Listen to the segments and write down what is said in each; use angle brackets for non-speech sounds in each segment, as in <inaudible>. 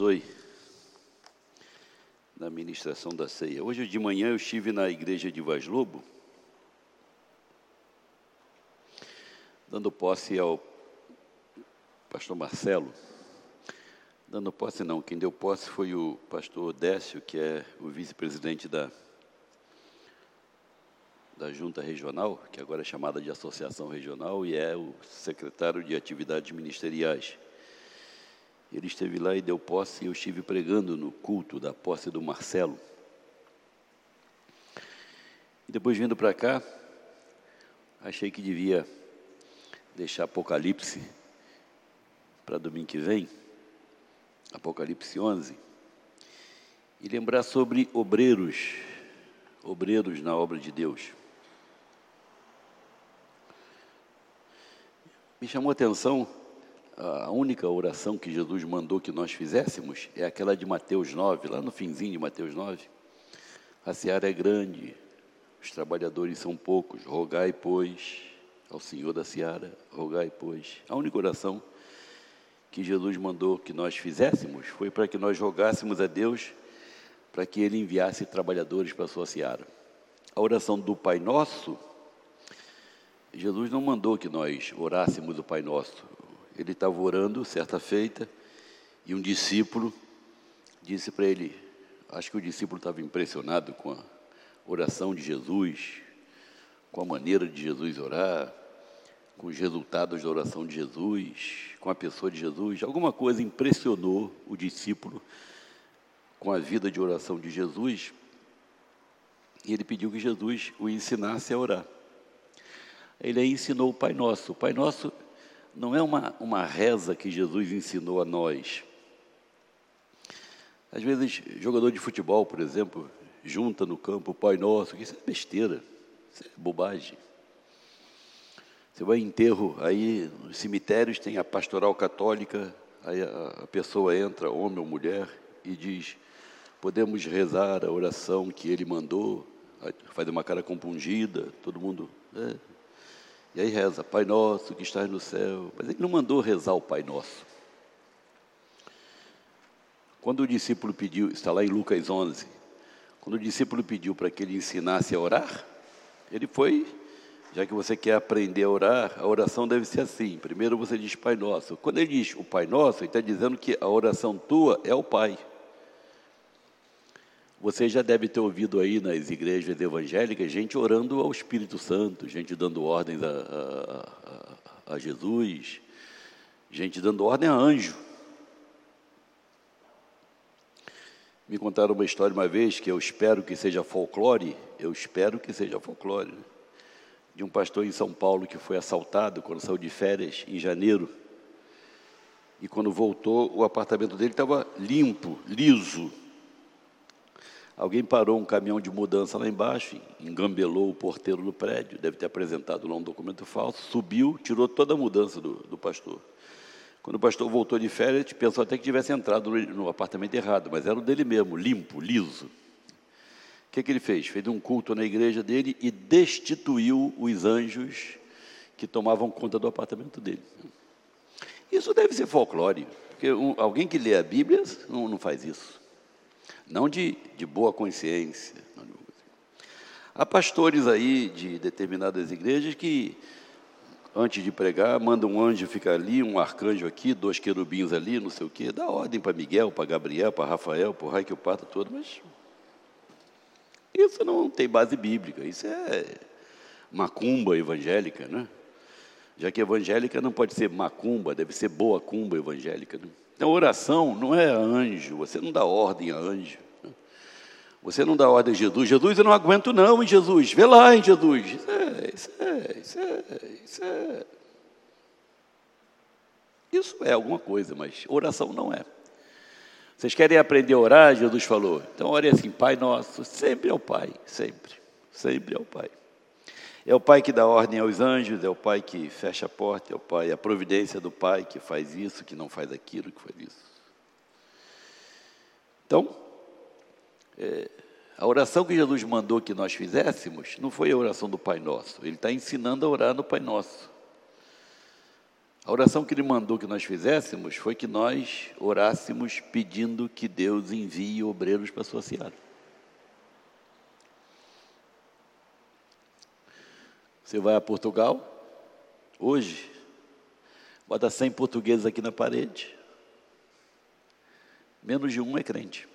abençoe na ministração da ceia. Hoje de manhã eu estive na igreja de Vaz Lobo, dando posse ao pastor Marcelo. Dando posse não, quem deu posse foi o pastor Décio, que é o vice-presidente da, da Junta Regional, que agora é chamada de Associação Regional, e é o secretário de Atividades Ministeriais. Ele esteve lá e deu posse, e eu estive pregando no culto da posse do Marcelo. E depois vindo para cá, achei que devia deixar Apocalipse para domingo que vem, Apocalipse 11, e lembrar sobre obreiros, obreiros na obra de Deus. Me chamou a atenção a única oração que Jesus mandou que nós fizéssemos é aquela de Mateus 9, lá no finzinho de Mateus 9. A seara é grande, os trabalhadores são poucos, rogai, pois, ao Senhor da seara, rogai, pois. A única oração que Jesus mandou que nós fizéssemos foi para que nós rogássemos a Deus para que Ele enviasse trabalhadores para a sua seara. A oração do Pai Nosso, Jesus não mandou que nós orássemos o Pai Nosso. Ele estava orando certa feita e um discípulo disse para ele, acho que o discípulo estava impressionado com a oração de Jesus, com a maneira de Jesus orar, com os resultados da oração de Jesus, com a pessoa de Jesus. Alguma coisa impressionou o discípulo com a vida de oração de Jesus e ele pediu que Jesus o ensinasse a orar. Ele aí ensinou o Pai Nosso. O Pai Nosso não é uma, uma reza que Jesus ensinou a nós. Às vezes, jogador de futebol, por exemplo, junta no campo o Pai Nosso, isso é besteira, isso é bobagem. Você vai em enterro, aí nos cemitérios tem a pastoral católica, aí a, a pessoa entra, homem ou mulher, e diz: podemos rezar a oração que ele mandou, faz uma cara compungida, todo mundo. É, e aí reza, Pai Nosso que estás no céu. Mas ele não mandou rezar o Pai Nosso. Quando o discípulo pediu, está lá em Lucas 11, quando o discípulo pediu para que ele ensinasse a orar, ele foi, já que você quer aprender a orar, a oração deve ser assim. Primeiro você diz Pai Nosso. Quando ele diz o Pai Nosso, ele está dizendo que a oração tua é o Pai. Você já deve ter ouvido aí nas igrejas evangélicas gente orando ao Espírito Santo, gente dando ordens a, a, a, a Jesus, gente dando ordem a anjo. Me contaram uma história uma vez que eu espero que seja folclore, eu espero que seja folclore, de um pastor em São Paulo que foi assaltado quando saiu de férias em janeiro. E quando voltou, o apartamento dele estava limpo, liso, Alguém parou um caminhão de mudança lá embaixo, engambelou o porteiro do prédio, deve ter apresentado lá um documento falso, subiu, tirou toda a mudança do, do pastor. Quando o pastor voltou de férias, pensou até que tivesse entrado no, apartamento errado, mas era o dele mesmo, limpo, liso. O que, que ele fez? Fez um culto na igreja dele e destituiu os anjos que tomavam conta do apartamento dele. Isso deve ser folclore, porque um, alguém que lê a Bíblia não, não faz isso não de, de boa consciência. Há pastores aí de determinadas igrejas que, antes de pregar, mandam um anjo ficar ali, um arcanjo aqui, dois querubins ali, não sei o quê, dá ordem para Miguel, para Gabriel, para Rafael, para o raio que o pato todo, mas isso não tem base bíblica, isso é macumba evangélica, né? Já que evangélica não pode ser macumba, deve ser boa cumba evangélica. Né? Então, oração não é anjo, você não dá ordem a anjo. Você não dá ordem a Jesus. Jesus, eu não aguento não, em Jesus. Vê lá, em Jesus. Isso é, isso é, isso é, isso é. Isso é alguma coisa, mas oração não é. Vocês querem aprender a orar? Jesus falou. Então, ore assim, Pai nosso, sempre é o Pai, sempre, sempre é o Pai. É o pai que dá ordem aos anjos, é o pai que fecha a porta, é o pai, a providência do pai que faz isso, que não faz aquilo, que faz isso. Então, é, a oração que Jesus mandou que nós fizéssemos não foi a oração do Pai Nosso, ele está ensinando a orar no Pai Nosso. A oração que ele mandou que nós fizéssemos foi que nós orássemos pedindo que Deus envie obreiros para a sua seara. Você vai a Portugal, hoje, bota 100 portugueses aqui na parede, menos de um é crente.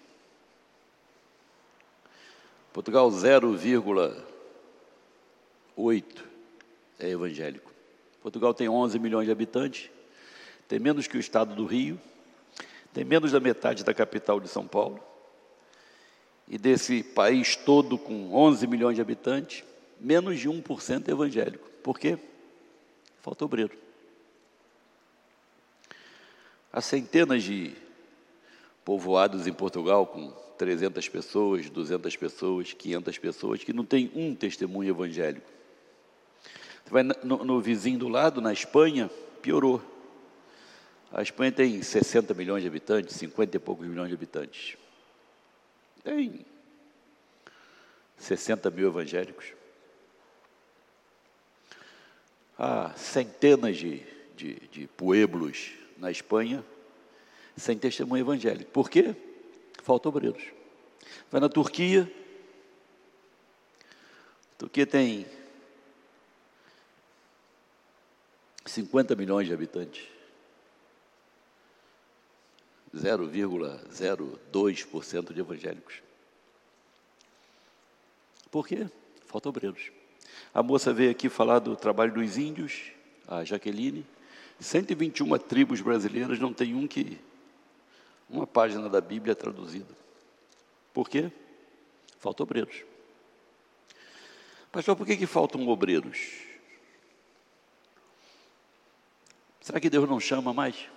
Portugal 0,8 é evangélico. Portugal tem 11 milhões de habitantes, tem menos que o estado do Rio, tem menos da metade da capital de São Paulo. E desse país todo com 11 milhões de habitantes, menos de 1% é evangélico. Por quê? Falta obreiro. Há centenas de povoados em Portugal com 300 pessoas, 200 pessoas, 500 pessoas, que não tem um testemunho evangélico. Você vai no, no vizinho do lado, na Espanha, piorou. A Espanha tem 60 milhões de habitantes, 50 e poucos milhões de habitantes. Tem 60 mil evangélicos há centenas de, de, de pueblos na Espanha sem testemunho evangélico. Por quê? Falta obreiros. Vai na Turquia. A Turquia tem 50 milhões de habitantes. 0,02% de evangélicos. Por quê? Falta obreiros. A moça veio aqui falar do trabalho dos índios, a Jaqueline. 121 tribos brasileiras, não tem um que uma página da Bíblia traduzida. Por quê? Falta obreiros. Pastor, por que, que faltam obreiros? Será que Deus não chama mais?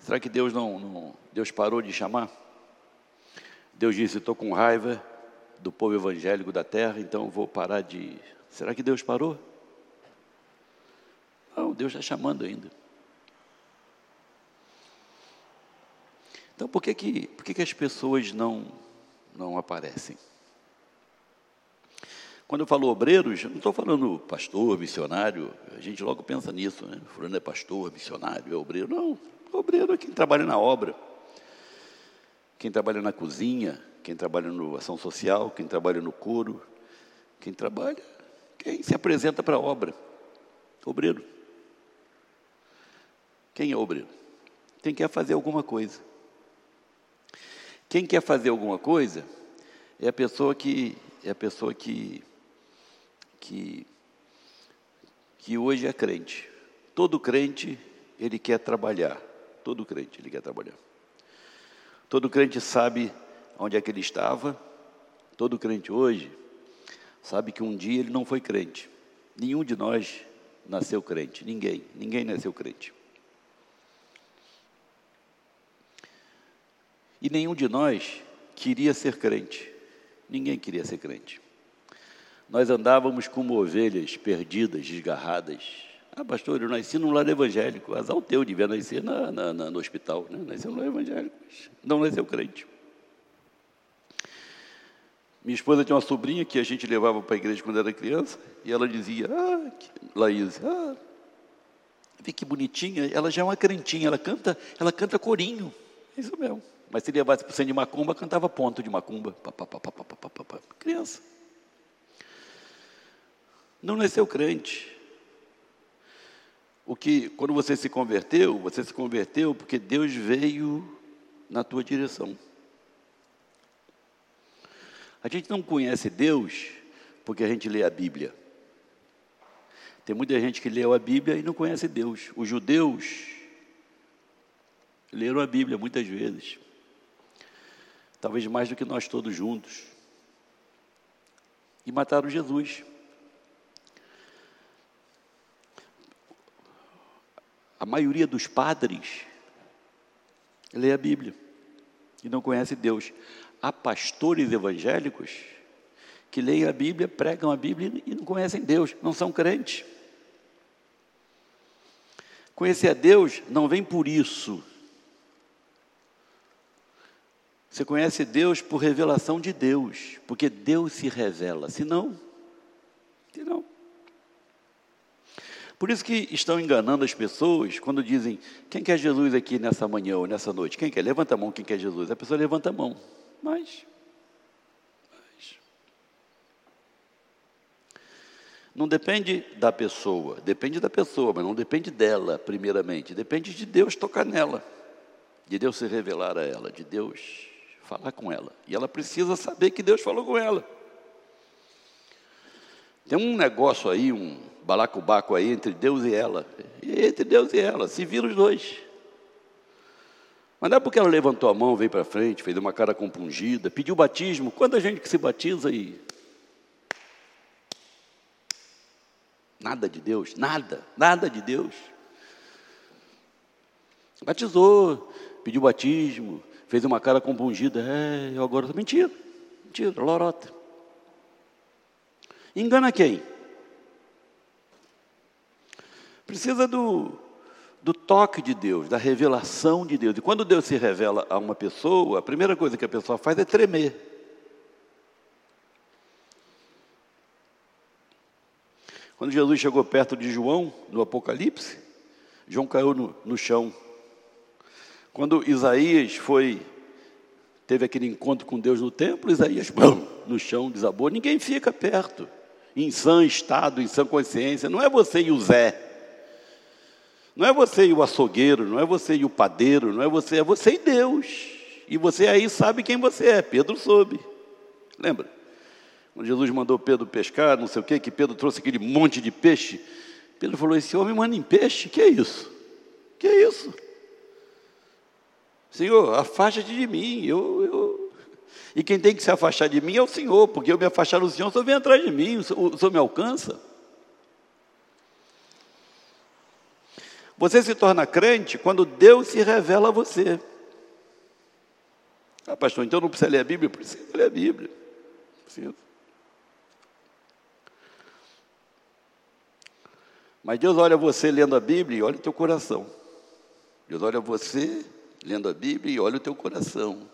Será que Deus não, não Deus parou de chamar? Deus disse: estou com raiva, do povo evangélico da terra, então vou parar de. Será que Deus parou? Não, Deus está chamando ainda. Então por que, que, por que, que as pessoas não, não aparecem? Quando eu falo obreiros, eu não estou falando pastor, missionário, a gente logo pensa nisso, né? Fulano é pastor, missionário, é obreiro. Não, obreiro é quem trabalha na obra, quem trabalha na cozinha, quem trabalha no ação social, quem trabalha no coro, quem trabalha, quem se apresenta para a obra. Obreiro. Quem é obreiro? Quem quer fazer alguma coisa. Quem quer fazer alguma coisa é a pessoa que é a pessoa que que que hoje é crente. Todo crente ele quer trabalhar. Todo crente ele quer trabalhar. Todo crente sabe onde é que ele estava. Todo crente hoje sabe que um dia ele não foi crente. Nenhum de nós nasceu crente, ninguém, ninguém nasceu crente. E nenhum de nós queria ser crente. Ninguém queria ser crente. Nós andávamos como ovelhas perdidas, desgarradas. Ah, pastor, eu nasci num lar evangélico. Azar o teu devia nascer na, na, na, no hospital. Né? Nasceu no lar evangélico, não nasceu crente. Minha esposa tinha uma sobrinha que a gente levava para a igreja quando era criança, e ela dizia, ah, Laís, ah, vê que bonitinha, ela já é uma crentinha, ela canta, ela canta corinho. É isso mesmo. Mas se levasse para o de macumba, cantava ponto de macumba. Pá, pá, pá, Criança. Não nasceu crente. O que, quando você se converteu, você se converteu porque Deus veio na tua direção. A gente não conhece Deus porque a gente lê a Bíblia. Tem muita gente que leu a Bíblia e não conhece Deus. Os judeus leram a Bíblia muitas vezes, talvez mais do que nós todos juntos, e mataram Jesus. A maioria dos padres lê a Bíblia e não conhece Deus há pastores evangélicos que leem a Bíblia, pregam a Bíblia e não conhecem Deus, não são crentes. Conhecer a Deus não vem por isso. Você conhece Deus por revelação de Deus, porque Deus se revela, senão, senão. Por isso que estão enganando as pessoas quando dizem: quem quer Jesus aqui nessa manhã ou nessa noite? Quem quer? Levanta a mão, quem quer Jesus? A pessoa levanta a mão. Mas. não depende da pessoa, depende da pessoa, mas não depende dela, primeiramente. Depende de Deus tocar nela, de Deus se revelar a ela, de Deus falar com ela. E ela precisa saber que Deus falou com ela. Tem um negócio aí, um balacobaco aí entre Deus e ela. E entre Deus e ela, se viram os dois. Mas não é porque ela levantou a mão, veio para frente, fez uma cara compungida, pediu batismo. Quanta gente que se batiza aí? Nada de Deus, nada, nada de Deus. Batizou, pediu batismo, fez uma cara compungida. É, eu agora. Mentira, mentira, lorota. Engana quem? Precisa do, do toque de Deus, da revelação de Deus. E quando Deus se revela a uma pessoa, a primeira coisa que a pessoa faz é tremer. Quando Jesus chegou perto de João, no Apocalipse, João caiu no, no chão. Quando Isaías foi, teve aquele encontro com Deus no templo, Isaías, bum, no chão, desabou. Ninguém fica perto em sã estado, em sã consciência. Não é você e o Zé. Não é você e o açougueiro, não é você e o padeiro, não é você, é você e Deus. E você aí sabe quem você é. Pedro soube. Lembra? Quando Jesus mandou Pedro pescar, não sei o quê, que Pedro trouxe aquele monte de peixe. Pedro falou: Esse homem manda em peixe? Que é isso? Que é isso? Senhor, afasta-te de mim. Eu, eu, <laughs> e quem tem que se afastar de mim é o Senhor, porque eu me afastar do Senhor, o Senhor vem atrás de mim, o Senhor me alcança. Você se torna crente quando Deus se revela a você. Ah, pastor, então não precisa ler a Bíblia? Precisa ler a Bíblia. Precisa. Mas Deus olha você lendo a Bíblia e olha o teu coração. Deus olha você lendo a Bíblia e olha o teu coração.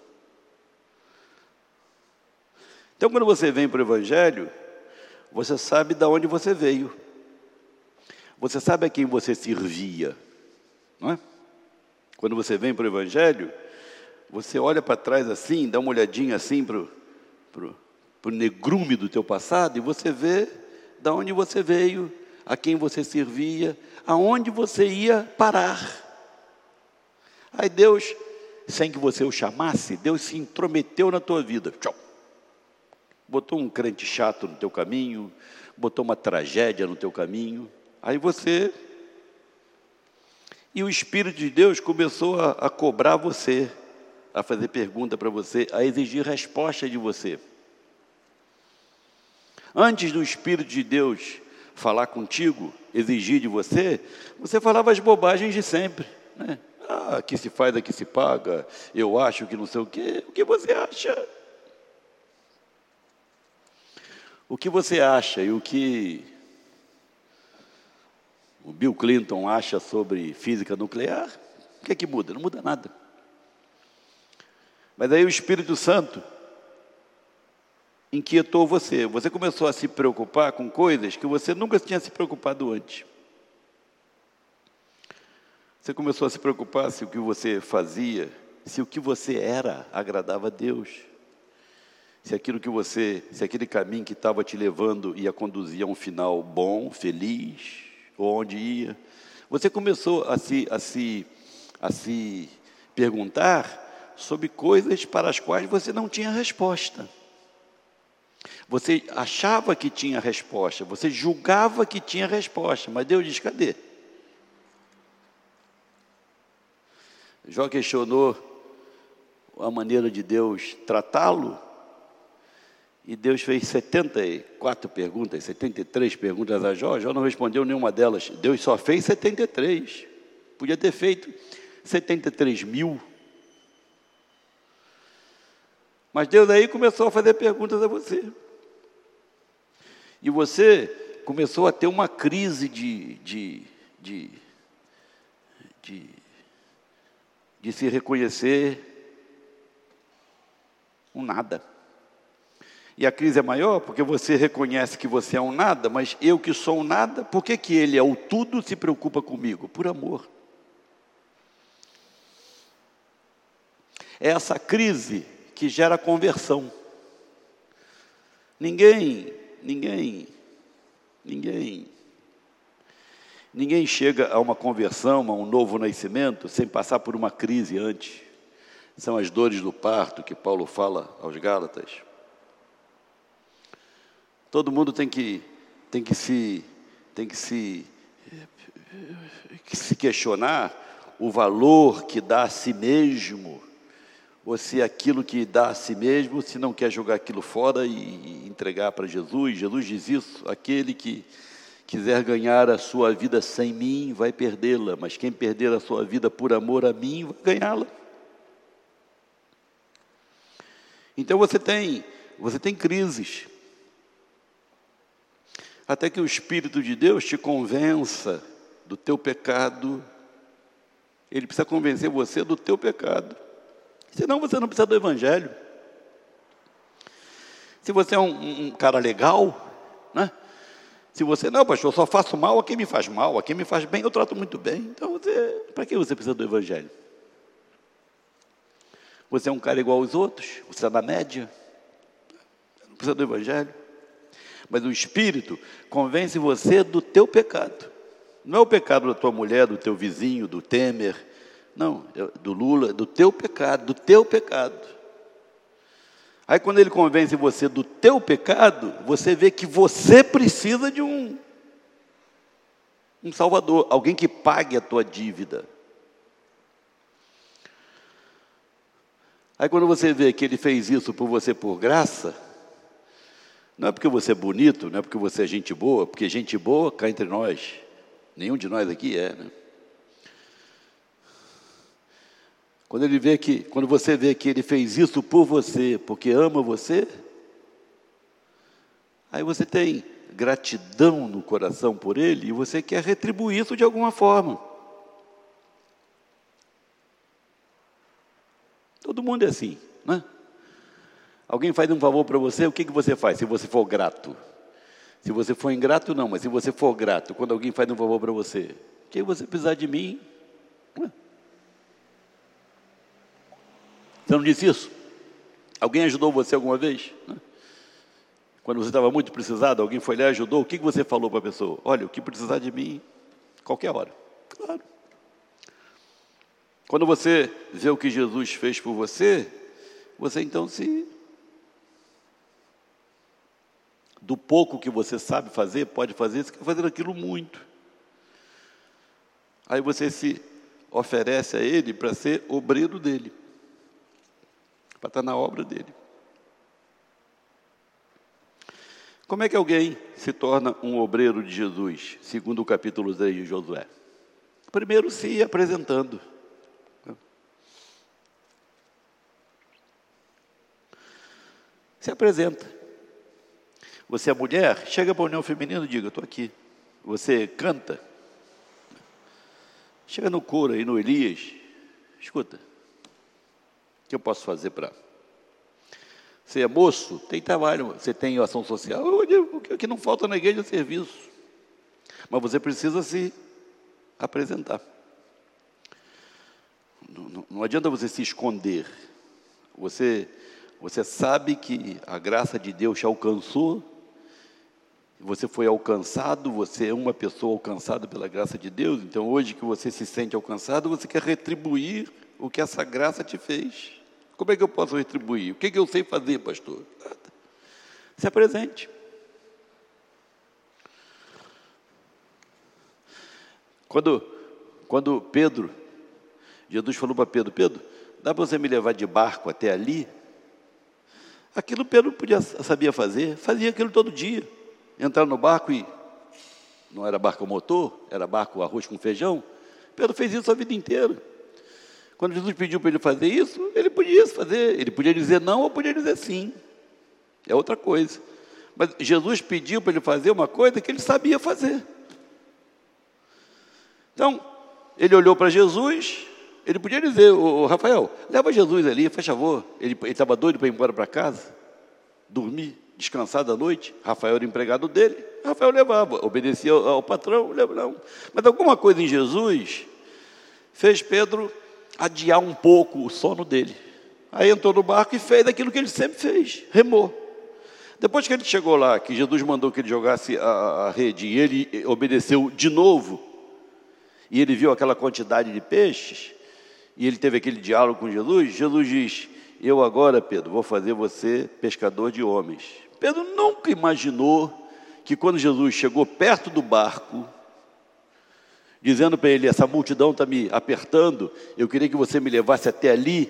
Então, quando você vem para o Evangelho, você sabe de onde você veio. Você sabe a quem você servia. Não é? Quando você vem para o Evangelho, você olha para trás assim, dá uma olhadinha assim para o negrume do teu passado e você vê de onde você veio, a quem você servia, aonde você ia parar. Aí Deus, sem que você o chamasse, Deus se intrometeu na tua vida. Tchau botou um crente chato no teu caminho, botou uma tragédia no teu caminho, aí você. E o Espírito de Deus começou a, a cobrar você, a fazer pergunta para você, a exigir resposta de você. Antes do Espírito de Deus falar contigo, exigir de você, você falava as bobagens de sempre. Né? Ah, aqui se faz, aqui se paga, eu acho que não sei o quê. O que você acha? O que você acha e o que o Bill Clinton acha sobre física nuclear, o que é que muda? Não muda nada. Mas aí o Espírito Santo inquietou você. Você começou a se preocupar com coisas que você nunca tinha se preocupado antes. Você começou a se preocupar se o que você fazia, se o que você era agradava a Deus se aquilo que você, se aquele caminho que estava te levando ia conduzir a um final bom, feliz, ou onde ia. Você começou a se, a se, a se perguntar sobre coisas para as quais você não tinha resposta. Você achava que tinha resposta, você julgava que tinha resposta, mas Deus diz: cadê? Jó questionou a maneira de Deus tratá-lo, e Deus fez 74 perguntas, 73 perguntas a Jó. Jó não respondeu nenhuma delas. Deus só fez 73. Podia ter feito 73 mil. Mas Deus aí começou a fazer perguntas a você. E você começou a ter uma crise de, de, de, de, de se reconhecer um nada. E a crise é maior porque você reconhece que você é um nada, mas eu que sou um nada, por que, que ele é o tudo se preocupa comigo? Por amor. É essa crise que gera conversão. Ninguém, ninguém, ninguém, ninguém chega a uma conversão, a um novo nascimento, sem passar por uma crise antes. São as dores do parto que Paulo fala aos Gálatas. Todo mundo tem que, tem que, se, tem que se, que se questionar o valor que dá a si mesmo ou se aquilo que dá a si mesmo, se não quer jogar aquilo fora e entregar para Jesus. Jesus diz isso: aquele que quiser ganhar a sua vida sem mim, vai perdê-la, mas quem perder a sua vida por amor a mim, vai ganhá-la. Então você tem, você tem crises. Até que o Espírito de Deus te convença do teu pecado. Ele precisa convencer você do teu pecado. Senão você não precisa do Evangelho. Se você é um, um cara legal, né? Se você, não, pastor, eu só faço mal a quem me faz mal, a quem me faz bem, eu trato muito bem. Então, para que você precisa do Evangelho? Você é um cara igual aos outros, você é da média, não precisa do Evangelho. Mas o Espírito convence você do teu pecado. Não é o pecado da tua mulher, do teu vizinho, do Temer, não, do Lula, do teu pecado, do teu pecado. Aí quando ele convence você do teu pecado, você vê que você precisa de um um salvador, alguém que pague a tua dívida. Aí quando você vê que ele fez isso por você por graça, não é porque você é bonito, não é porque você é gente boa, porque gente boa cá entre nós, nenhum de nós aqui é, né? Quando ele vê que, quando você vê que ele fez isso por você, porque ama você, aí você tem gratidão no coração por ele e você quer retribuir isso de alguma forma. Todo mundo é assim, né? Alguém faz um favor para você, o que, que você faz se você for grato? Se você for ingrato, não, mas se você for grato, quando alguém faz um favor para você, que você precisar de mim, Você não disse isso? Alguém ajudou você alguma vez? Quando você estava muito precisado, alguém foi lá e ajudou, o que você falou para a pessoa? Olha, o que precisar de mim, qualquer hora. Claro. Quando você vê o que Jesus fez por você, você então se. Do pouco que você sabe fazer, pode fazer, você quer fazer aquilo muito. Aí você se oferece a Ele para ser obreiro dele para estar na obra dele. Como é que alguém se torna um obreiro de Jesus, segundo o capítulo 3 de Josué? Primeiro, se apresentando. Se apresenta. Você é mulher, chega para a união feminina e diga: Estou aqui. Você canta. Chega no coro aí, no Elias. Escuta, que eu posso fazer para. Você é moço, tem trabalho, você tem ação social, o que não falta na igreja é serviço. Mas você precisa se apresentar. Não, não, não adianta você se esconder. Você, você sabe que a graça de Deus te alcançou, você foi alcançado, você é uma pessoa alcançada pela graça de Deus, então hoje que você se sente alcançado, você quer retribuir o que essa graça te fez. Como é que eu posso retribuir? O que, é que eu sei fazer, pastor? Se apresente. Quando, quando Pedro, Jesus falou para Pedro, Pedro, dá para você me levar de barco até ali? Aquilo Pedro podia, sabia fazer, fazia aquilo todo dia. Entrar no barco e não era barco motor, era barco arroz com feijão. Pedro fez isso a vida inteira. Quando Jesus pediu para ele fazer isso, ele podia fazer. Ele podia dizer não ou podia dizer sim. É outra coisa. Mas Jesus pediu para ele fazer uma coisa que ele sabia fazer. Então, ele olhou para Jesus, ele podia dizer, o Rafael, leva Jesus ali, faz favor. Ele estava doido para ir embora para casa, dormir, descansar da noite. Rafael era empregado dele, Rafael levava, obedecia ao, ao patrão, levava. Mas alguma coisa em Jesus fez Pedro adiar um pouco o sono dele. Aí entrou no barco e fez aquilo que ele sempre fez, remou. Depois que ele chegou lá, que Jesus mandou que ele jogasse a, a rede e ele obedeceu de novo, e ele viu aquela quantidade de peixes, e ele teve aquele diálogo com Jesus, Jesus diz: Eu agora, Pedro, vou fazer você pescador de homens. Pedro nunca imaginou que quando Jesus chegou perto do barco, dizendo para ele: Essa multidão está me apertando, eu queria que você me levasse até ali,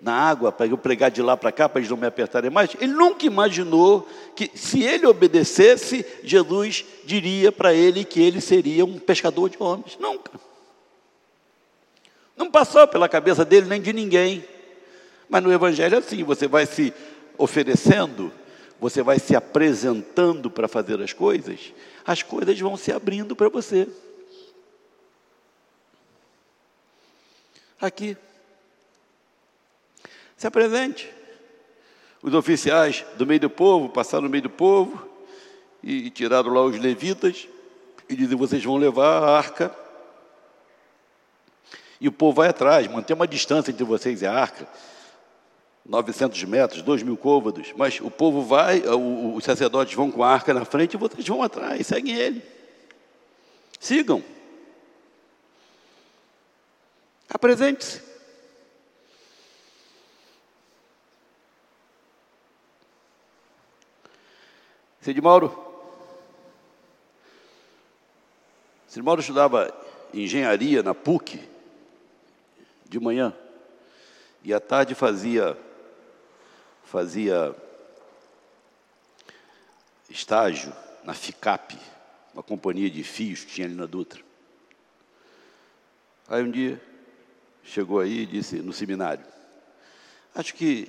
na água, para eu pregar de lá para cá, para eles não me apertarem mais. Ele nunca imaginou que, se ele obedecesse, Jesus diria para ele que ele seria um pescador de homens. Nunca. Não passou pela cabeça dele nem de ninguém. Mas no Evangelho é assim: você vai se oferecendo, você vai se apresentando para fazer as coisas, as coisas vão se abrindo para você. Aqui. Se apresente. Os oficiais do meio do povo passaram no meio do povo e tiraram lá os levitas e dizem: vocês vão levar a arca. E o povo vai atrás, mantém uma distância entre vocês e a arca. 900 metros, 2 mil côvados, mas o povo vai, os sacerdotes vão com a arca na frente e vocês vão atrás, seguem ele. Sigam. Apresente-se. Cid Mauro. Cid Mauro estudava engenharia na PUC de manhã e à tarde fazia fazia estágio na FICAP, uma companhia de fios que tinha ali na Dutra. Aí um dia chegou aí e disse no seminário: Acho que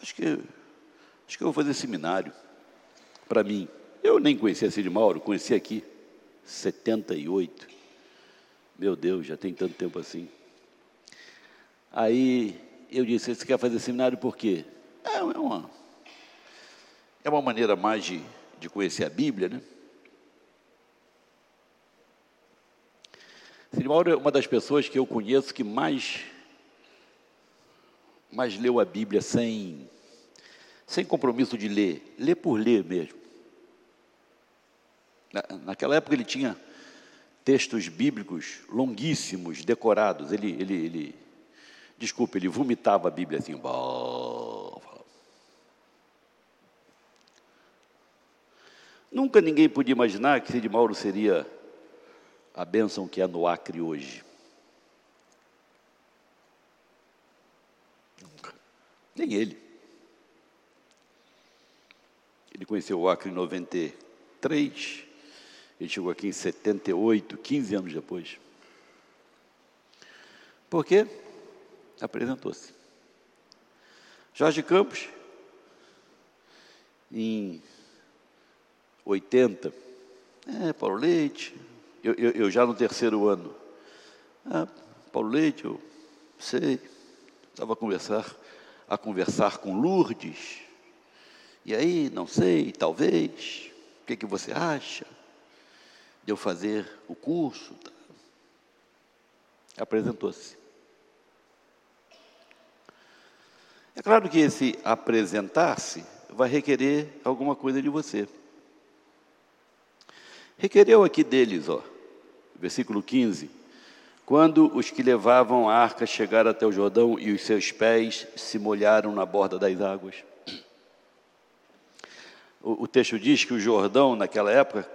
acho que Acho que eu vou fazer seminário para mim. Eu nem conhecia Cid Mauro, conheci aqui, 78. Meu Deus, já tem tanto tempo assim. Aí eu disse, você quer fazer seminário por quê? É, é uma, é uma maneira mais de, de conhecer a Bíblia, né? Cid Mauro é uma das pessoas que eu conheço que mais, mais leu a Bíblia sem sem compromisso de ler, ler por ler mesmo. naquela época ele tinha textos bíblicos longuíssimos, decorados. Ele, ele, ele desculpa, ele vomitava a Bíblia assim. Nunca ninguém podia imaginar que Cid Mauro seria a bênção que é no Acre hoje. Nunca. Nem ele. Ele conheceu o Acre em 93, ele chegou aqui em 78, 15 anos depois. Por quê? Apresentou-se. Jorge Campos, em 80, é, Paulo Leite, eu, eu, eu já no terceiro ano, ah, Paulo Leite, eu sei, estava a conversar, a conversar com Lourdes, e aí, não sei, talvez, o que, que você acha de eu fazer o curso? Apresentou-se. É claro que esse apresentar-se vai requerer alguma coisa de você. Requereu aqui deles, ó, versículo 15. Quando os que levavam a arca chegaram até o Jordão e os seus pés se molharam na borda das águas. O, texto diz que o Jordão, naquela época,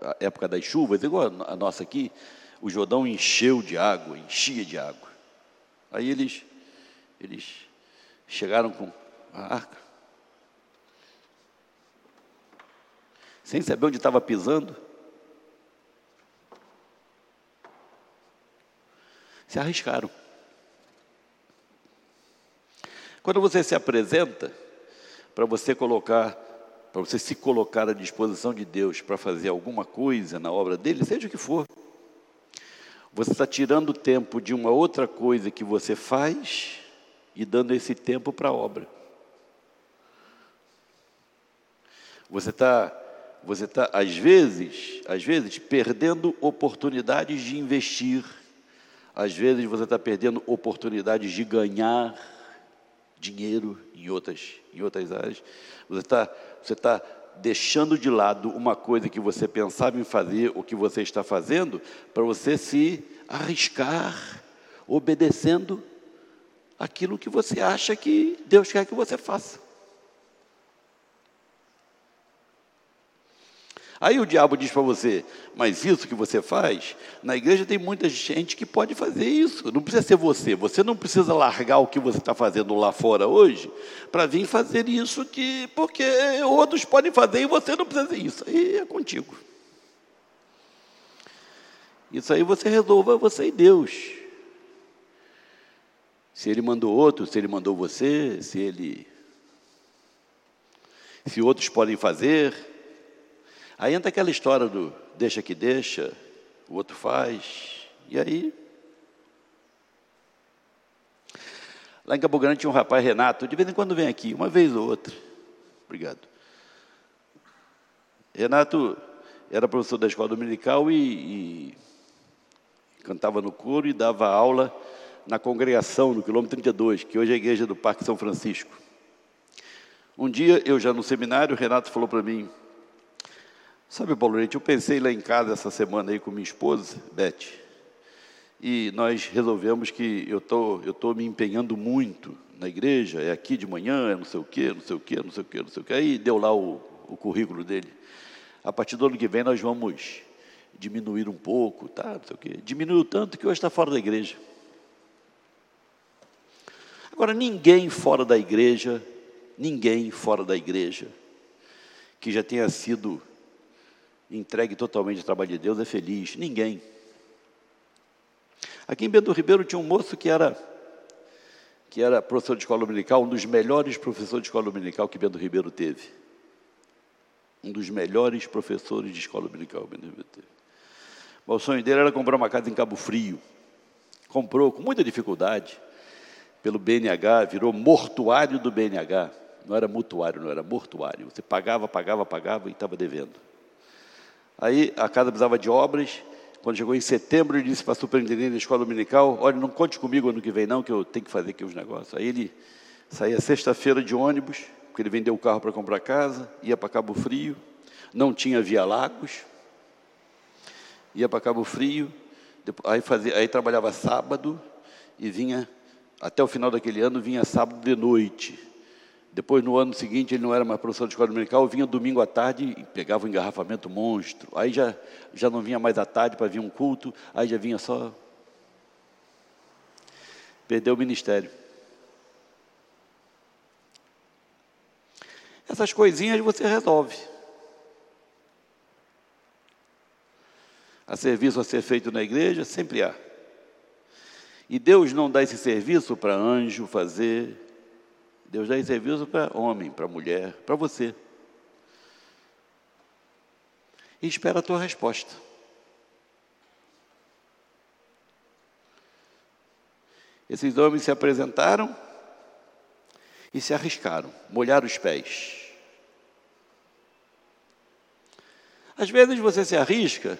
a época das chuvas, igual a nossa aqui, o Jordão encheu de água, enchia de água. Aí eles, eles chegaram com a arca, sem saber onde estava pisando. Se arriscaram. Quando você se apresenta, para você colocar para você se colocar à disposição de Deus para fazer alguma coisa na obra dele, seja o que for. Você está tirando tempo de uma outra coisa que você faz e dando esse tempo para a obra. Você está, você tá, às vezes, às vezes, perdendo oportunidades de investir. Às vezes você está perdendo oportunidades de ganhar dinheiro em outras, em outras áreas. Você está, você está deixando de lado uma coisa que você pensava em fazer, o que você está fazendo, para você se arriscar, obedecendo aquilo que você acha que Deus quer que você faça. Aí o diabo diz para você, mas isso que você faz, na igreja tem muita gente que pode fazer isso, não precisa ser você, você não precisa largar o que você está fazendo lá fora hoje, para vir fazer isso que, porque outros podem fazer e você não precisa fazer isso, aí é contigo. Isso aí você resolva você e Deus. Se ele mandou outro, se ele mandou você, se ele. Se outros podem fazer. Aí entra aquela história do deixa que deixa, o outro faz. E aí. Lá em Cabo Grande tinha um rapaz, Renato, de vez em quando vem aqui, uma vez ou outra. Obrigado. Renato era professor da escola dominical e, e cantava no coro e dava aula na congregação, no quilômetro 32, que hoje é a igreja do Parque São Francisco. Um dia, eu já no seminário, o Renato falou para mim, sabe, Paulo Leite, eu pensei lá em casa essa semana aí com minha esposa, Beth, e nós resolvemos que eu tô, eu tô me empenhando muito na igreja, é aqui de manhã, é não sei o quê, não sei o quê, não sei o quê, não sei o quê. Aí deu lá o, o currículo dele. A partir do ano que vem nós vamos diminuir um pouco, tá, não sei o quê. Diminuiu tanto que hoje está fora da igreja. Agora, ninguém fora da igreja, ninguém fora da igreja, que já tenha sido entregue totalmente ao trabalho de Deus é feliz. Ninguém. Aqui em Bento Ribeiro tinha um moço que era que era professor de escola dominical, um dos melhores professores de escola dominical que Bento Ribeiro teve. Um dos melhores professores de escola dominical que Bento Ribeiro teve. Mas o sonho dele era comprar uma casa em Cabo Frio. Comprou com muita dificuldade pelo BNH, virou mortuário do BNH. Não era mutuário, não era mortuário. Você pagava, pagava, pagava e estava devendo. Aí a casa precisava de obras. Quando chegou em setembro, ele disse para a superintendente da escola dominical: Olha, não conte comigo ano que vem, não, que eu tenho que fazer aqui os negócios. Aí ele saía sexta-feira de ônibus, porque ele vendeu o carro para comprar casa, ia para Cabo Frio, não tinha via Lagos, ia para Cabo Frio, aí, fazia, aí trabalhava sábado e vinha até o final daquele ano, vinha sábado de noite. Depois, no ano seguinte, ele não era mais professor de escola dominical, vinha domingo à tarde e pegava um engarrafamento monstro. Aí já, já não vinha mais à tarde para vir um culto, aí já vinha só. Perdeu o ministério. Essas coisinhas você resolve. Há serviço a ser feito na igreja? Sempre há. E Deus não dá esse serviço para anjo fazer, Deus dá esse serviço para homem, para mulher, para você. E espera a tua resposta. Esses homens se apresentaram e se arriscaram, molharam os pés. Às vezes você se arrisca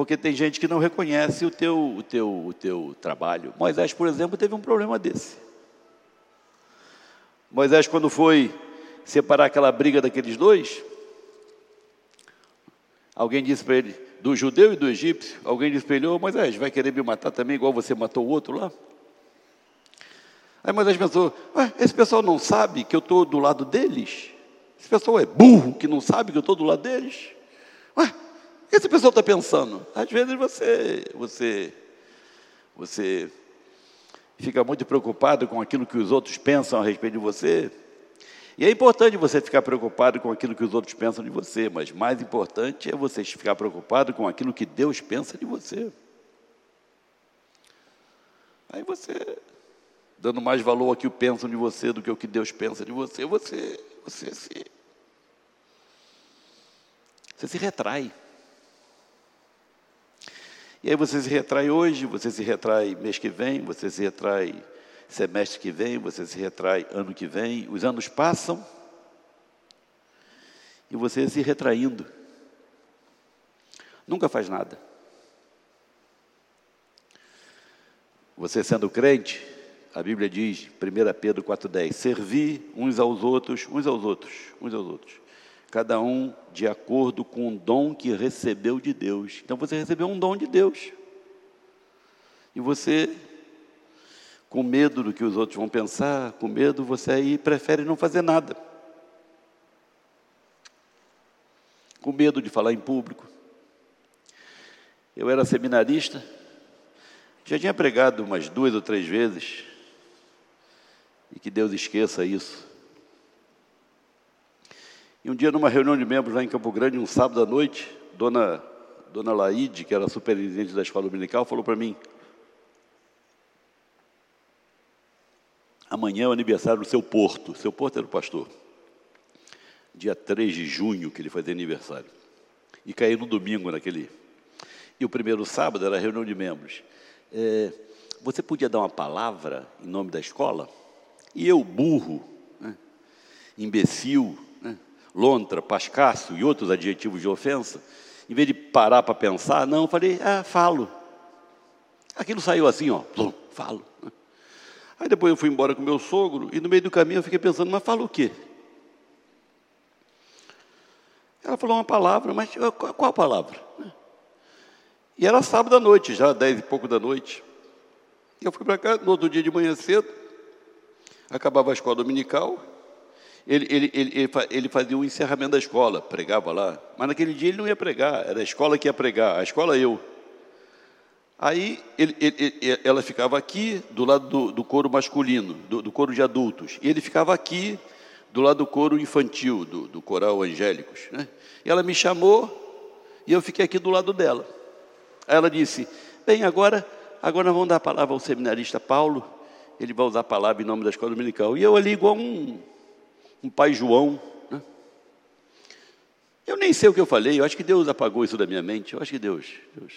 porque tem gente que não reconhece o teu, o teu, o teu trabalho. Moisés, por exemplo, teve um problema desse. Moisés, quando foi separar aquela briga daqueles dois, alguém disse para ele, do judeu e do egípcio, alguém disse para ele, ô Moisés, vai querer me matar também, igual você matou o outro lá? Aí Moisés pensou, esse pessoal não sabe que eu estou do lado deles? Esse pessoal é burro que não sabe que eu estou do lado deles? Que essa pessoa está pensando? Às vezes você, você, você fica muito preocupado com aquilo que os outros pensam a respeito de você. E é importante você ficar preocupado com aquilo que os outros pensam de você, mas mais importante é você ficar preocupado com aquilo que Deus pensa de você. Aí você, dando mais valor ao que pensam de você do que o que Deus pensa de você, você, você se, você se retrai. E aí você se retrai hoje, você se retrai mês que vem, você se retrai semestre que vem, você se retrai ano que vem, os anos passam e você se retraindo. Nunca faz nada. Você sendo crente, a Bíblia diz, 1 Pedro 4,10, servir uns aos outros, uns aos outros, uns aos outros. Cada um de acordo com o dom que recebeu de Deus. Então você recebeu um dom de Deus. E você, com medo do que os outros vão pensar, com medo, você aí prefere não fazer nada. Com medo de falar em público. Eu era seminarista, já tinha pregado umas duas ou três vezes, e que Deus esqueça isso. E um dia, numa reunião de membros lá em Campo Grande, um sábado à noite, dona, dona Laide, que era superintendente da escola dominical, falou para mim: Amanhã é o aniversário do seu Porto. Seu Porto era o pastor. Dia 3 de junho que ele fazia aniversário. E caiu no domingo naquele. E o primeiro sábado era a reunião de membros é, você podia dar uma palavra em nome da escola? E eu, burro, né, imbecil, lontra, pascaço e outros adjetivos de ofensa, em vez de parar para pensar, não, falei, ah, falo. Aquilo saiu assim, ó, plum, falo. Aí depois eu fui embora com meu sogro e no meio do caminho eu fiquei pensando, mas falo o quê? Ela falou uma palavra, mas qual a palavra? E era sábado à noite, já dez e pouco da noite. E eu fui para cá, no outro dia de manhã cedo, acabava a escola dominical, ele, ele, ele, ele, fazia o encerramento da escola, pregava lá. Mas naquele dia ele não ia pregar, era a escola que ia pregar, a escola eu. Aí ele, ela ficava aqui, do lado do, do coro masculino, do, do, coro de adultos. E ele ficava aqui, do lado do coro infantil, do, do coral angélicos. Né? E ela me chamou, e eu fiquei aqui do lado dela. Aí ela disse: Bem, agora, agora nós vamos dar a palavra ao seminarista Paulo, ele vai usar a palavra em nome da escola dominical. E eu ali, igual um, um pai João, né? eu nem sei o que eu falei, eu acho que Deus apagou isso da minha mente, eu acho que Deus. Deus.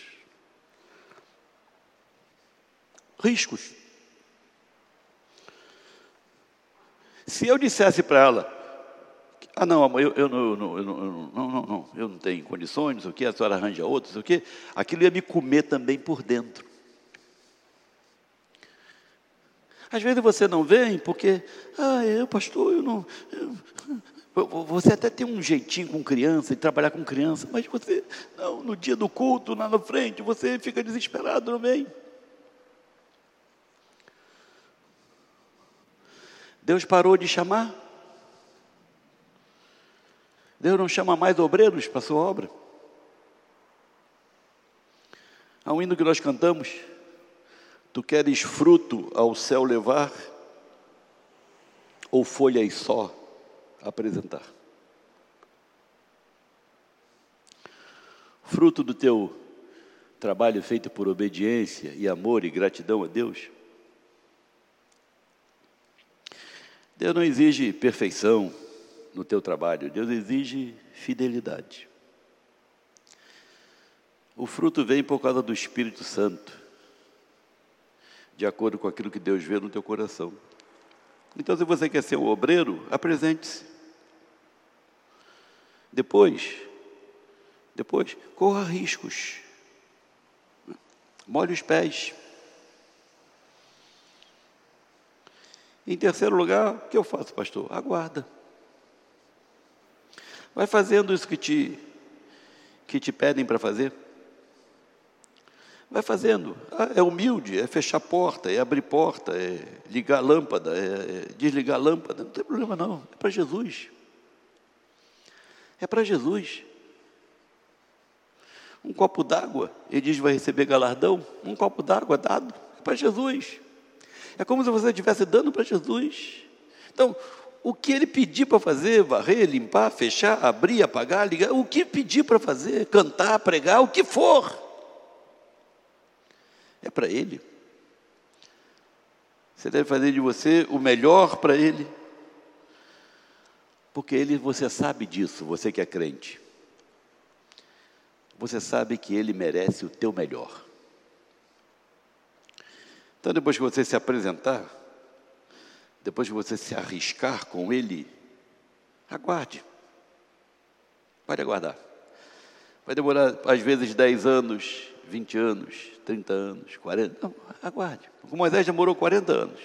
Riscos. Se eu dissesse para ela, ah, não, amor, eu, eu, não, eu, não, eu, não, não, não, não, eu não tenho condições, não sei o quê, a senhora arranja outro, não sei o quê. Aquilo ia me comer também por dentro. Às vezes você não vem porque, ah, eu, pastor, eu não. Eu, você até tem um jeitinho com criança, de trabalhar com criança, mas você, não, no dia do culto, lá na frente, você fica desesperado, não vem. Deus parou de chamar? Deus não chama mais obreiros para a sua obra. Há um hino que nós cantamos, Tu queres fruto ao céu levar, ou folhas só apresentar? Fruto do teu trabalho feito por obediência e amor e gratidão a Deus? Deus não exige perfeição, no teu trabalho. Deus exige fidelidade. O fruto vem por causa do Espírito Santo, de acordo com aquilo que Deus vê no teu coração. Então, se você quer ser um obreiro, apresente-se. Depois, depois, corra riscos. Molhe os pés. Em terceiro lugar, o que eu faço, pastor? Aguarda. Vai fazendo isso que te, que te pedem para fazer. Vai fazendo. Ah, é humilde, é fechar porta, é abrir porta, é ligar lâmpada, é, é desligar lâmpada. Não tem problema não. É para Jesus. É para Jesus. Um copo d'água, ele diz vai receber galardão. Um copo d'água dado. É para Jesus. É como se você estivesse dando para Jesus. Então, o que ele pedir para fazer, varrer, limpar, fechar, abrir, apagar, ligar, o que pedir para fazer, cantar, pregar, o que for, é para ele. Você deve fazer de você o melhor para ele, porque ele, você sabe disso, você que é crente. Você sabe que ele merece o teu melhor. Então, depois que você se apresentar, depois que você se arriscar com ele, aguarde. Pode aguardar. Vai demorar, às vezes, 10 anos, 20 anos, 30 anos, 40. Não, aguarde. O Moisés demorou 40 anos.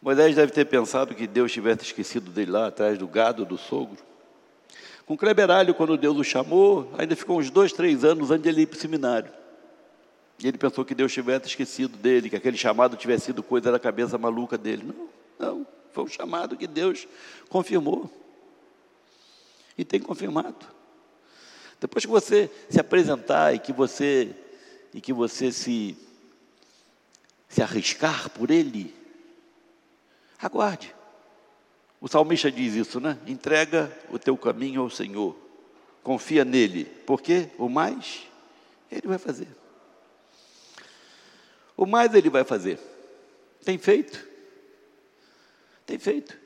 Moisés deve ter pensado que Deus tivesse esquecido dele lá atrás do gado do sogro. Com Kleberalho, quando Deus o chamou, ainda ficou uns dois, três anos antes de ele ir para o seminário. E ele pensou que Deus tivesse esquecido dele, que aquele chamado tivesse sido coisa da cabeça maluca dele. Não, não. Foi um chamado que Deus confirmou. E tem confirmado. Depois que você se apresentar e que você e que você se se arriscar por ele, aguarde. O salmista diz isso, né? Entrega o teu caminho ao Senhor. Confia nele, porque o mais ele vai fazer. O mais ele vai fazer. Tem feito. Tem feito.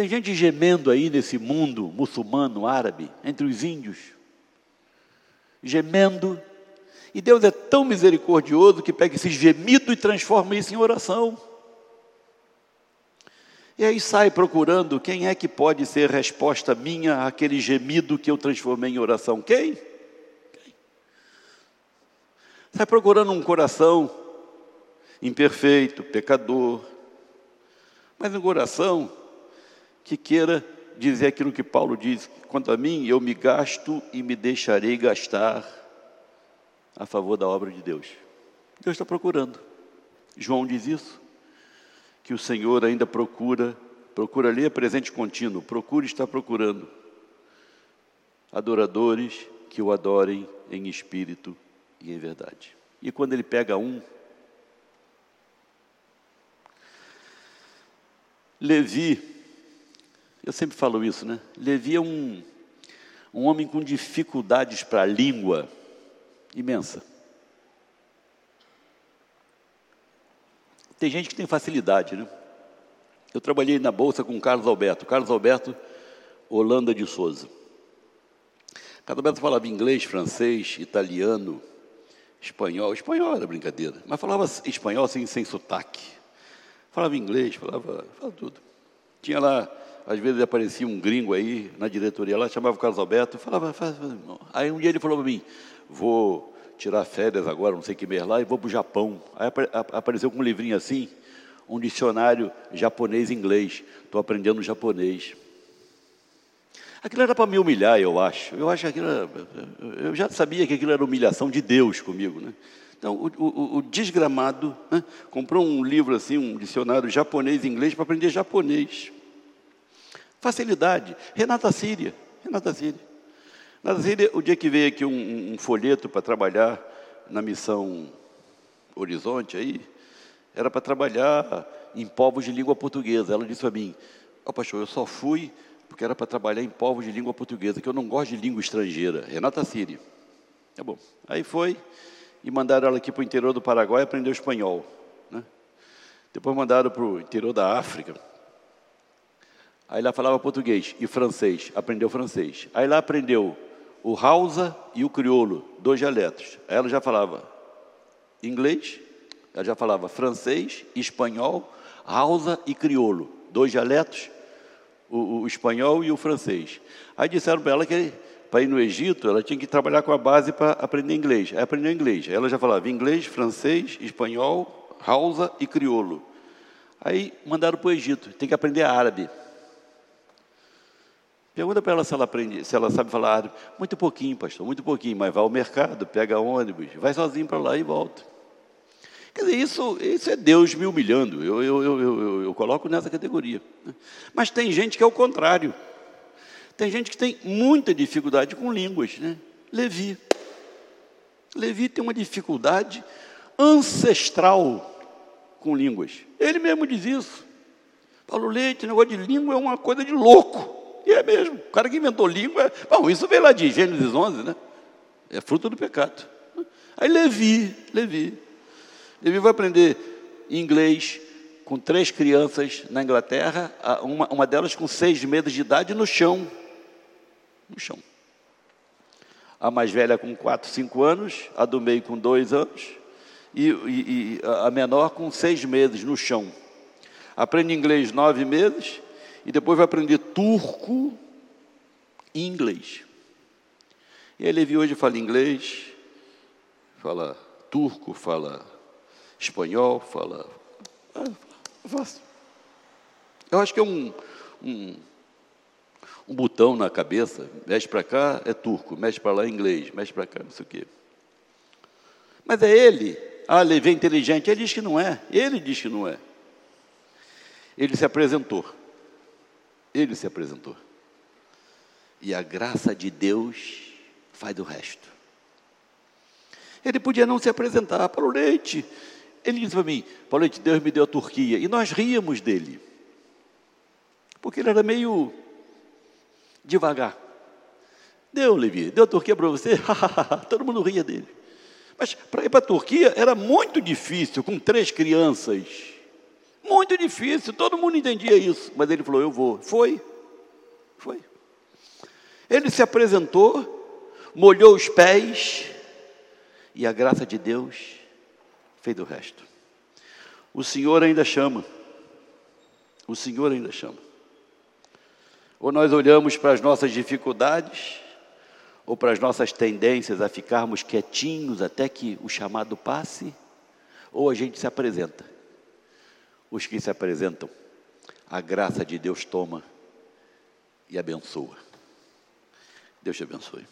Tem gente gemendo aí nesse mundo muçulmano, árabe, entre os índios. Gemendo. E Deus é tão misericordioso que pega esse gemido e transforma isso em oração. E aí sai procurando quem é que pode ser resposta minha àquele gemido que eu transformei em oração. Quem? quem? Sai procurando um coração imperfeito, pecador, mas um coração que queira dizer aquilo que Paulo diz: quanto a mim, eu me gasto e me deixarei gastar a favor da obra de Deus. Deus está procurando. João diz isso, que o Senhor ainda procura, procura ali é presente contínuo, procura está procurando adoradores que o adorem em espírito e em verdade. E quando ele pega um, Levi, eu sempre falo isso, né? Levi é um, um homem com dificuldades para a língua imensa. Tem gente que tem facilidade, né? Eu trabalhei na bolsa com Carlos Alberto. Carlos Alberto, Holanda de Souza. Carlos Alberto falava inglês, francês, italiano, espanhol. Espanhol era brincadeira, mas falava espanhol assim, sem sotaque. Falava inglês, falava, falava tudo. Tinha lá às vezes aparecia um gringo aí na diretoria lá, chamava o Carlos Alberto, falava, faz, aí um dia ele falou para mim, vou tirar férias agora, não sei que mês lá, e vou para o Japão. Aí apareceu com um livrinho assim, um dicionário japonês-inglês, estou aprendendo japonês. Aquilo era para me humilhar, eu acho. Eu acho que aquilo era, eu já sabia que aquilo era humilhação de Deus comigo, né? Então, o, o, o desgramado né, comprou um livro assim, um dicionário japonês-inglês para aprender japonês. Facilidade. Renata Síria. Renata Síria. Renata Síria, o dia que veio aqui um, um folheto para trabalhar na missão Horizonte aí, era para trabalhar em povos de língua portuguesa. Ela disse para mim, oh, pastor, eu só fui porque era para trabalhar em povos de língua portuguesa, que eu não gosto de língua estrangeira. Renata Síria. Tá bom. Aí foi e mandaram ela aqui para o interior do Paraguai aprender espanhol. Né? Depois mandaram para o interior da África Aí lá falava português e francês, aprendeu francês. Aí lá aprendeu o Hausa e o crioulo, dois dialetos. Aí ela já falava inglês, ela já falava francês, espanhol, Hausa e crioulo, dois dialetos, o, o espanhol e o francês. Aí disseram para ela que para ir no Egito, ela tinha que trabalhar com a base para aprender inglês. Aí aprendeu inglês. Aí ela já falava inglês, francês, espanhol, Hausa e crioulo. Aí mandaram para o Egito, tem que aprender árabe. Pergunta para ela se ela aprende, se ela sabe falar árabe. Muito pouquinho, pastor, muito pouquinho, mas vai ao mercado, pega ônibus, vai sozinho para lá e volta. Quer dizer, isso, isso é Deus me humilhando, eu, eu, eu, eu, eu coloco nessa categoria. Mas tem gente que é o contrário. Tem gente que tem muita dificuldade com línguas. Né? Levi. Levi tem uma dificuldade ancestral com línguas. Ele mesmo diz isso. Paulo Leite, negócio de língua é uma coisa de louco. E é mesmo. O cara que inventou língua. Bom, isso veio lá de Gênesis 11, né? É fruto do pecado. Aí Levi, Levi. Levi vai aprender inglês com três crianças na Inglaterra, uma, uma delas com seis meses de idade no chão. No chão. A mais velha com quatro, cinco anos, a do meio com dois anos, e, e, e a menor com seis meses no chão. Aprende inglês nove meses, e depois vai aprender turco em inglês. E a Levi hoje fala inglês, fala turco, fala espanhol, fala. Ah, Eu acho que é um, um, um botão na cabeça, mexe para cá é turco, mexe para lá é inglês, mexe para cá não sei o quê. Mas é ele, ah, Levi é inteligente, ele diz que não é, ele diz que não é. Ele se apresentou, ele se apresentou. E a graça de Deus faz o resto. Ele podia não se apresentar. Paulo Leite, ele disse para mim, Paulo Leite, Deus me deu a Turquia. E nós ríamos dele. Porque ele era meio devagar. Deu, Levi, deu a Turquia para você? <laughs> Todo mundo ria dele. Mas para ir para a Turquia era muito difícil, com três crianças. Muito difícil, todo mundo entendia isso. Mas ele falou: Eu vou. Foi. Foi. Ele se apresentou, molhou os pés, e a graça de Deus fez o resto. O Senhor ainda chama. O Senhor ainda chama. Ou nós olhamos para as nossas dificuldades, ou para as nossas tendências a ficarmos quietinhos até que o chamado passe, ou a gente se apresenta. Os que se apresentam, a graça de Deus toma e abençoa. Deus te abençoe.